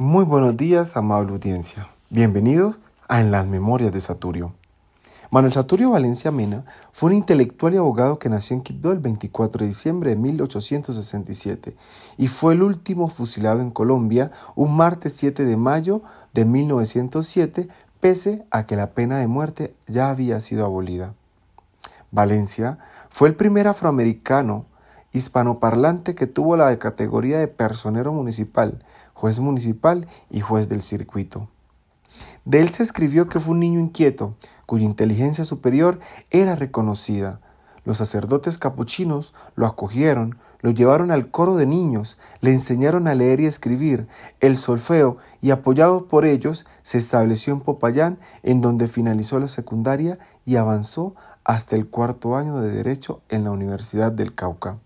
Muy buenos días, amable audiencia. Bienvenidos a En las Memorias de Saturio. Manuel Saturio Valencia Mena fue un intelectual y abogado que nació en Quibdó el 24 de diciembre de 1867 y fue el último fusilado en Colombia un martes 7 de mayo de 1907, pese a que la pena de muerte ya había sido abolida. Valencia fue el primer afroamericano hispanoparlante que tuvo la categoría de personero municipal, juez municipal y juez del circuito. De él se escribió que fue un niño inquieto, cuya inteligencia superior era reconocida. Los sacerdotes capuchinos lo acogieron, lo llevaron al coro de niños, le enseñaron a leer y escribir, el solfeo, y apoyado por ellos, se estableció en Popayán, en donde finalizó la secundaria y avanzó hasta el cuarto año de Derecho en la Universidad del Cauca.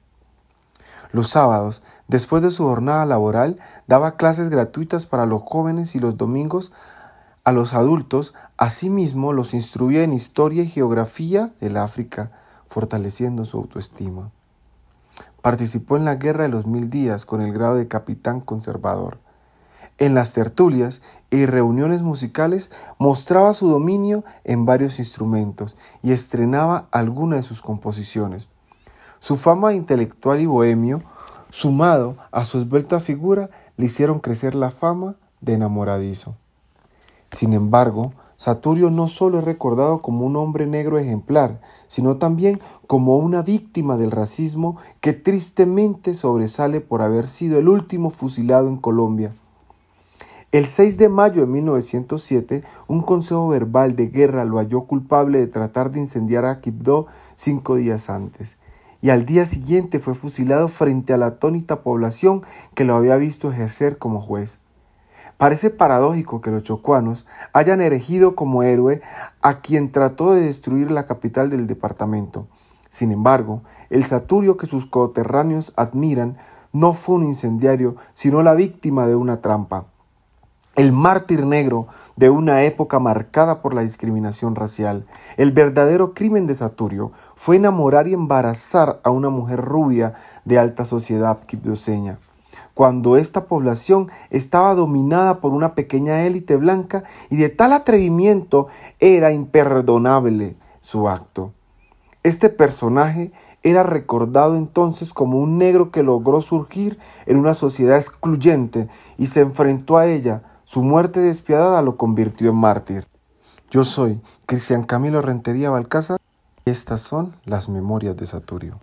Los sábados, después de su jornada laboral, daba clases gratuitas para los jóvenes y los domingos a los adultos. Asimismo, los instruía en historia y geografía del África, fortaleciendo su autoestima. Participó en la Guerra de los Mil Días con el grado de capitán conservador. En las tertulias y reuniones musicales mostraba su dominio en varios instrumentos y estrenaba algunas de sus composiciones. Su fama intelectual y bohemio, sumado a su esbelta figura, le hicieron crecer la fama de enamoradizo. Sin embargo, Saturio no solo es recordado como un hombre negro ejemplar, sino también como una víctima del racismo que tristemente sobresale por haber sido el último fusilado en Colombia. El 6 de mayo de 1907, un consejo verbal de guerra lo halló culpable de tratar de incendiar a Quibdó cinco días antes y al día siguiente fue fusilado frente a la atónita población que lo había visto ejercer como juez. Parece paradójico que los chocuanos hayan erigido como héroe a quien trató de destruir la capital del departamento. Sin embargo, el Saturio que sus coterráneos admiran no fue un incendiario, sino la víctima de una trampa el mártir negro de una época marcada por la discriminación racial. El verdadero crimen de Saturio fue enamorar y embarazar a una mujer rubia de alta sociedad quibdoseña, cuando esta población estaba dominada por una pequeña élite blanca y de tal atrevimiento era imperdonable su acto. Este personaje era recordado entonces como un negro que logró surgir en una sociedad excluyente y se enfrentó a ella su muerte despiadada lo convirtió en mártir. Yo soy Cristian Camilo Rentería Balcázar y estas son las memorias de Saturio.